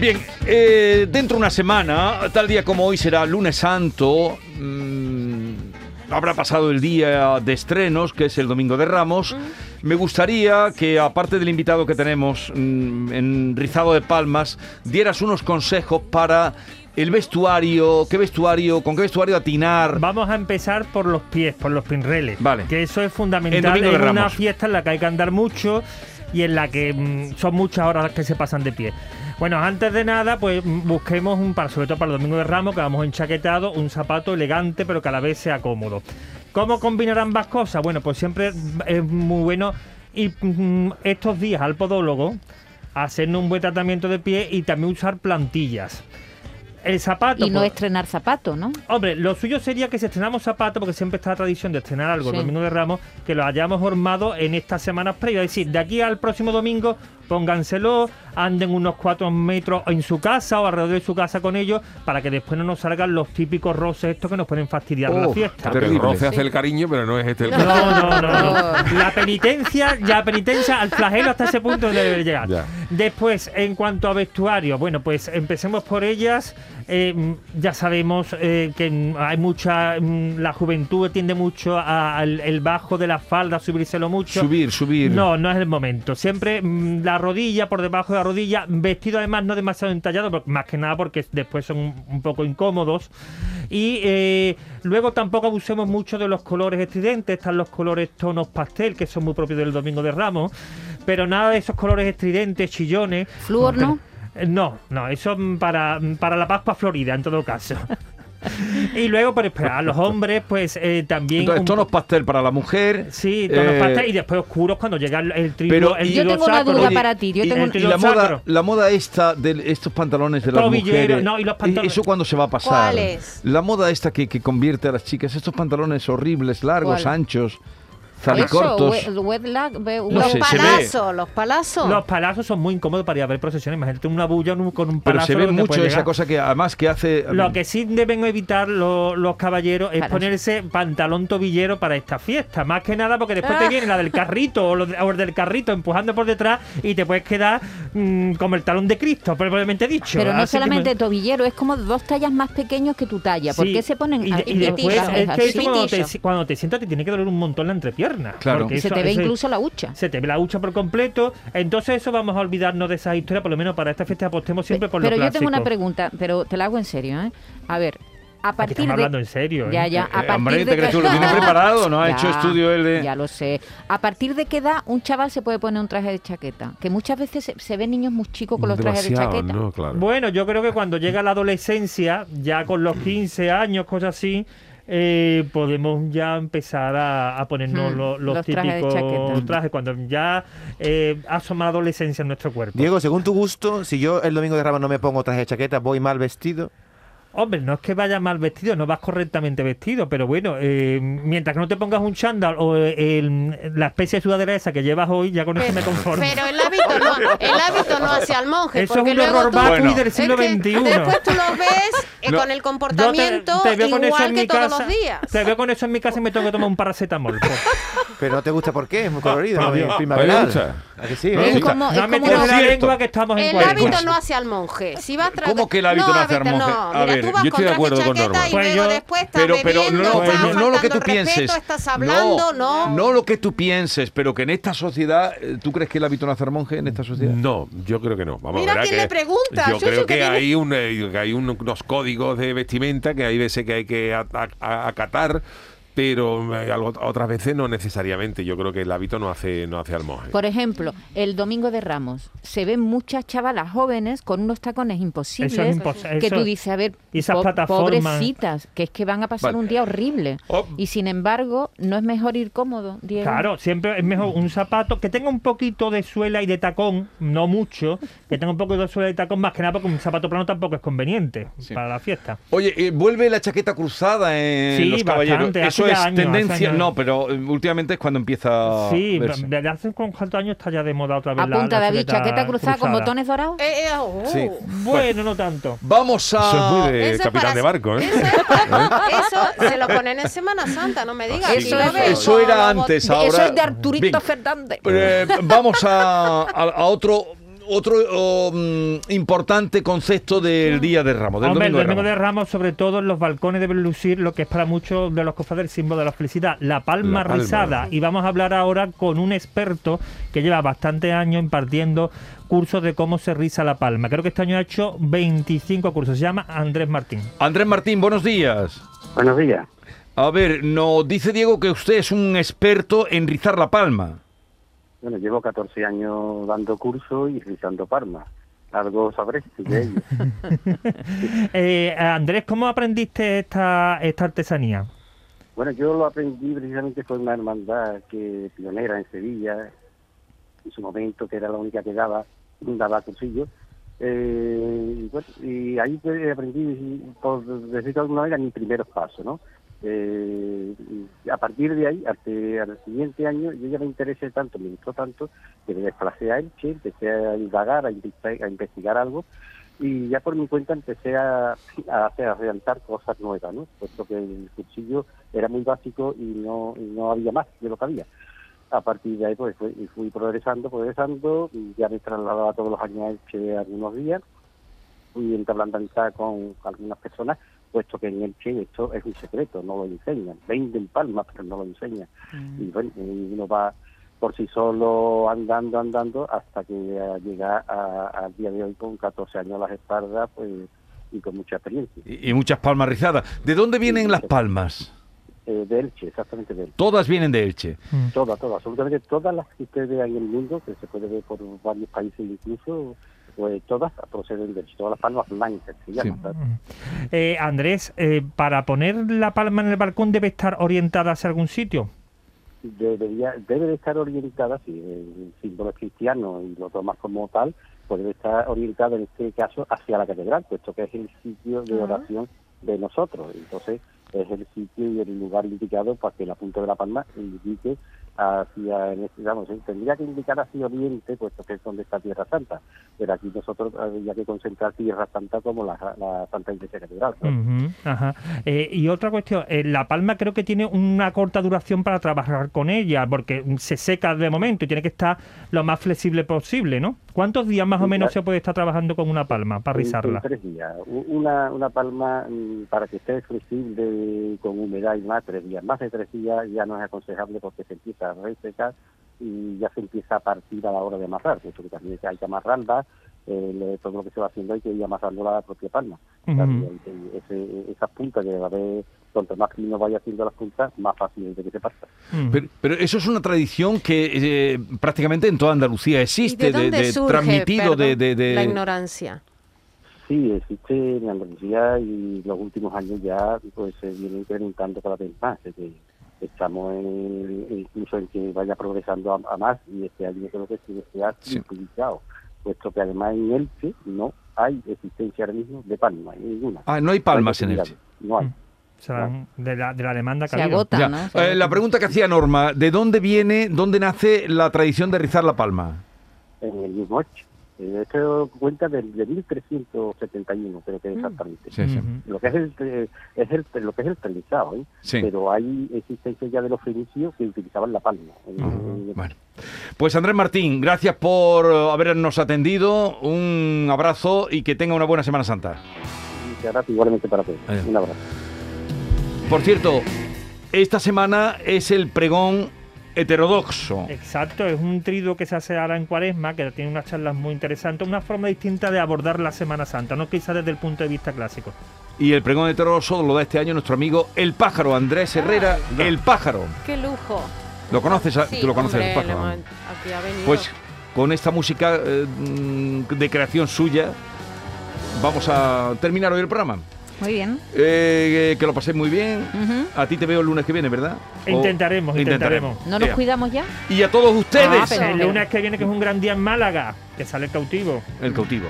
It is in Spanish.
Bien, eh, dentro de una semana, tal día como hoy será lunes santo, mm, habrá pasado el día de estrenos, que es el Domingo de Ramos. Me gustaría que, aparte del invitado que tenemos mm, en Rizado de Palmas, dieras unos consejos para el vestuario, qué vestuario, con qué vestuario atinar. Vamos a empezar por los pies, por los pinreles. Vale. Que eso es En fundamental en una Ramos. fiesta en la que hay que andar mucho y en la que mm, son muchas horas las que se pasan de pie. Bueno, antes de nada, pues mm, busquemos un par, sobre todo para el Domingo de Ramos, que vamos enchaquetado, un zapato elegante, pero que a la vez sea cómodo. ¿Cómo combinar ambas cosas? Bueno, pues siempre es muy bueno ir mm, estos días al podólogo, hacernos un buen tratamiento de pie y también usar plantillas. El zapato. Y no pues, estrenar zapato, ¿no? Hombre, lo suyo sería que si estrenamos zapatos, porque siempre está la tradición de estrenar algo Sí. el domingo de Ramos, que lo hayamos hormado en estas semanas previas. Es decir, de aquí al próximo domingo, pónganselo, anden unos cuatro metros en su casa o alrededor de su casa con ellos, para que después no nos salgan los típicos roces estos que nos pueden fastidiar la Oh, fiesta. Terrible. El roce hace el cariño, pero no es este el No, no, no, no. La penitencia, ya penitencia al flagelo hasta ese punto debe llegar. Ya. Después, en cuanto a vestuario, bueno, pues empecemos por ellas. Eh, ya sabemos eh, que hay mucha. mm, La juventud tiende mucho a- al el bajo de la falda, a subírselo mucho. Subir, subir. No, no es el momento. Siempre mm, la rodilla, por debajo de la rodilla, vestido además no demasiado entallado, más que nada porque después son un- un poco incómodos. Y eh, luego tampoco abusemos mucho de los colores estridentes, están los colores tonos pastel, que son muy propios del Domingo de Ramos, pero nada de esos colores estridentes, chillones. Flúor, ¿no? Eh, No, no, eso mm, para, para la Pascua Florida, en todo caso. y luego, por esperar, a los hombres, pues eh, también. Entonces, un tonos pastel para la mujer. Sí, tonos eh, pastel y después oscuros cuando llega el, trigo. pero- el y- Yo tengo una sacro. duda Oye, para ti. Yo y- tengo el un- Y tiro la moda, la moda esta de estos pantalones de las Tobillero, mujeres. no, y los pantalones- ¿Eso cuándo se va a pasar? ¿Cuáles? La moda esta que, que convierte a las chicas, estos pantalones horribles, largos, ¿Cuál? anchos, We- ve- No los sé, palazos, los palazos. Los palazos son muy incómodos para ir a ver procesiones. Imagínate una bulla un- con un Pero palazo. se ve mucho esa cosa que además que hace... Lo que sí deben evitar lo- los caballeros es Palazo. ponerse pantalón tobillero para esta fiesta. Más que nada porque después te Ah. viene la del carrito o, lo de- o el del carrito empujando por detrás y te puedes quedar mm, como el talón de Cristo, probablemente dicho. Pero no Así que solamente me- tobillero, es como dos tallas más pequeños que tu talla. ¿Por Sí. qué se ponen y, después es que eso cuando te, cuando te sientas te tiene que doler un montón la entrepierna. Claro. porque Y se eso- te ve incluso la hucha. Se te ve la hucha por completo. Entonces eso vamos a olvidarnos de esas historias, por lo menos para esta fiesta apostemos siempre por pero lo yo tengo una pregunta, pero te la hago en serio, ¿eh? A ver, a Aquí partir estamos de... hablando en serio. Ya, ¿eh? ya, a Eh, partir hombre, de ¿te crees que- tú? Lo tiene preparado, ¿no? Ha hecho estudio él de- Ya lo sé. ¿A partir de qué edad un chaval se puede poner un traje de chaqueta? Que muchas veces se, se ven niños muy chicos con los trajes de chaqueta. ¿no? Claro. Bueno, yo creo que cuando llega la adolescencia, ya con los 15 años, cosas así, eh, podemos ya empezar a, a ponernos Hmm, lo- los, típicos trajes, cuando ya eh, asoma la adolescencia en nuestro cuerpo. Diego, según tu gusto, si yo el domingo de Ramos no me pongo traje de chaqueta, voy mal vestido. Hombre, no es que vayas mal vestido, no vas correctamente vestido, pero bueno, eh, mientras que no te pongas un chándal o eh, el- la especie de sudadera esa que llevas hoy, ya con eso me conformo. Pero el hábito no, el hábito no hace al monje. Eso es un vacui Bueno. del siglo XXI. Después tú lo ves eh, No. con el comportamiento te, te veo con eso igual en que mi todos casa. los días. Te veo con eso en mi casa y me tengo que tomar un paracetamol. pues. Pero no te gusta por qué, es muy colorido, Dios. primaveral. ¿Me gusta? ¿A que sí? ¿Me eh? Es como, es No como me una- lengua que estamos en El hábito no hace al monje. Si vas tra- ¿Cómo que el hábito no hace al monje? No, ver, tú vas yo estoy con de acuerdo con Norma. y Pues luego yo- después estás Pero, pero bebiendo, no, estás no, no lo que tú respeto, pienses. estás hablando, no. No lo que tú pienses, pero que en esta sociedad, eh, ¿tú crees que el hábito no hace al monje en esta sociedad? No, yo creo que no. Vamos Mira a ver. quién que le pregunta, Yo Suso, creo que que hay, un, eh, que hay un- unos códigos de vestimenta que hay veces que hay que acatar, pero eh, otras veces no necesariamente. Yo creo que el hábito no hace, no hace al monje. Por ejemplo, el domingo de Ramos, se ven muchas chavalas jóvenes con unos tacones imposibles Eso es impos- que eso- tú dices, a ver, y esas po- plataformas. pobrecitas, que es que van a pasar Vale. un día horrible. Oh. Y sin embargo, no es mejor ir cómodo, Diego. Claro, siempre es mejor un zapato que tenga un poquito de suela y de tacón, no mucho, que tenga un poco de suela y de tacón, más que nada porque un zapato plano tampoco es conveniente Sí. para la fiesta. Oye, eh, vuelve la chaqueta cruzada en Sí, los caballeros. bastante. Eso hace es años, tendencia, no, pero eh, últimamente es cuando empieza Sí, verse. desde hace con cuántos años está ya de moda otra vez A la- punta la de David, chaqueta cruzada con botones dorados. Eh, eh, oh. Sí. Bueno, no tanto. Vamos a... Eso es muy de Eso es capitán para- de barco, ¿eh? Eso, es para- eso se lo ponen en Semana Santa, no me digas. Eso eso era antes, ahora- Eso es de Arturito Bien. Fernández. Eh, vamos a, a- a otro otro oh, mm, importante concepto del Día de Ramos, del Hombre, Domingo, el Domingo de de Ramos. Sobre todo en los balcones, deben lucir lo que es para muchos de los cofrades el símbolo de la felicidad, la palma, La palma. rizada. Y vamos a hablar ahora con un experto que lleva bastante años impartiendo cursos de cómo se riza la palma. Creo que este año ha hecho 25 cursos. Se llama Andrés Martín. Andrés Martín, buenos días. Buenos días. A ver, nos dice Diego que usted es un experto en rizar la palma. Bueno, llevo 14 años dando cursos y rizando palmas. Algo sabré de ello. Eh, Andrés, ¿cómo aprendiste esta, esta artesanía? Bueno, yo lo aprendí precisamente fue una hermandad que pionera en Sevilla, en su momento, que era la única que daba, daba cursillos. Eh, y, bueno, y ahí aprendí, por decirlo de alguna manera, mis primeros pasos, ¿no? Eh, a partir de ahí, hasta al siguiente año, yo ya me interesé tanto, me gustó tanto, que me desplacé a Elche, empecé a indagar, a, investi- a investigar algo, y ya por mi cuenta empecé a, a, hacer- a realizar cosas nuevas, ¿no? Puesto que el cuchillo era muy básico y no, y no había más de lo que había. A partir de ahí pues fui, fui progresando, progresando, y ya me trasladaba todos los años a Elche algunos días, fui entablando amistad con algunas personas, puesto que en Elche esto es un secreto, no lo enseñan, venden palmas pero no lo enseñan. Y bueno, y uno va por sí solo andando, andando, hasta que llega a- al día de hoy con 14 años a las espaldas, pues, y con mucha experiencia. Y, y muchas palmas rizadas. ¿De dónde vienen las palmas? Eh, de Elche, exactamente de Elche. Todas vienen de Elche. Todas, todas, absolutamente todas las que usted vea en el mundo, que se puede ver por varios países incluso, pues todas proceden de todas las palmas blancas, se llaman. Sí. ¿sabes? Eh, Andrés, eh, para poner la palma en el balcón debe estar orientada hacia algún sitio. debería, debe de estar orientada, si el símbolo es cristiano y lo tomas como tal, pues debe estar orientada en este caso hacia la catedral, puesto que es el sitio de oración de nosotros. Entonces es el sitio y el lugar indicado para que la punta de la palma indique hacia, eh, tendría que indicar hacia oriente, puesto que es donde está Tierra Santa. Pero aquí nosotros habría que concentrar Tierra Santa como la, la Santa Iglesia Catedral. ¿no? Ujú, ajá. Eh, y otra cuestión, eh, la palma creo que tiene una corta duración para trabajar con ella, porque se seca de momento y tiene que estar lo más flexible posible, ¿no? ¿Cuántos días más o menos se puede estar trabajando con una palma para rizarla? tres días. Una, una palma mm, para que esté flexible con humedad y más, tres días. Más de tres días ya no es aconsejable porque se empieza y ya se empieza a partir a la hora de amarrar, puesto que también hay que amarrarla, eh, todo lo que se va haciendo hay que ir amarrando la propia palma. Eh, ese- esas puntas que va a haber, cuanto más fino vaya haciendo las puntas, más fácil es de que se parta. Pero, pero eso es una tradición que eh, prácticamente en toda Andalucía ¿Y existe, de dónde de, surge, transmitido de, perdón, de- de- la ignorancia? Sí, existe en Andalucía y los últimos años ya pues se viene incrementando cada vez más. Es estamos en- incluso en que vaya progresando a, a más y este año creo que se ha Sí. publicado, puesto que además en Elche no hay existencia ahora mismo de palma, ninguna. Ah, no hay palmas No en hay Elche. posibilidad, No hay. O sea, de, la, de la demanda que Se agota, Ya. ¿no? Se Eh, la pregunta que hacía Norma, ¿de dónde viene, dónde nace la tradición de rizar la palma? En el mismo Elche. Eh, Esto cuenta del de 1371, creo que exactamente. Sí, sí. Lo que es el, eh, es el lo que es el trenzado, ¿eh? Sí. pero hay existencia ya de los fenicios que utilizaban la palma. En- en- Bueno, pues Andrés Martín, gracias por eh, habernos atendido, un abrazo y que tenga una buena Semana Santa. y se hará igualmente para todos. Adiós. Un abrazo. Por cierto, esta semana es el pregón heterodoxo. Exacto, es un trido que se hace ahora en Cuaresma, que tiene unas charlas muy interesantes, una forma distinta de abordar la Semana Santa, no quizás desde el punto de vista clásico. Y el pregón heterodoxo lo da este año nuestro amigo El Pájaro, Andrés Herrera, El Pájaro. ¡Qué lujo! ¿Lo conoces? a- Sí, ¿Tú lo conoces, hombre, El Pájaro? le hemos- aquí ha venido. Pues con esta música eh, mm, de creación suya vamos a terminar hoy el programa. Muy bien. Eh, que lo paséis muy bien. A ti te veo el lunes que viene, ¿verdad? O- Intentaremos, intentaremos. ¿No nos cuidamos ya? Y a todos ustedes, Ah, pero- El lunes que viene, que es un gran día en Málaga, que sale cautivo. el cautivo.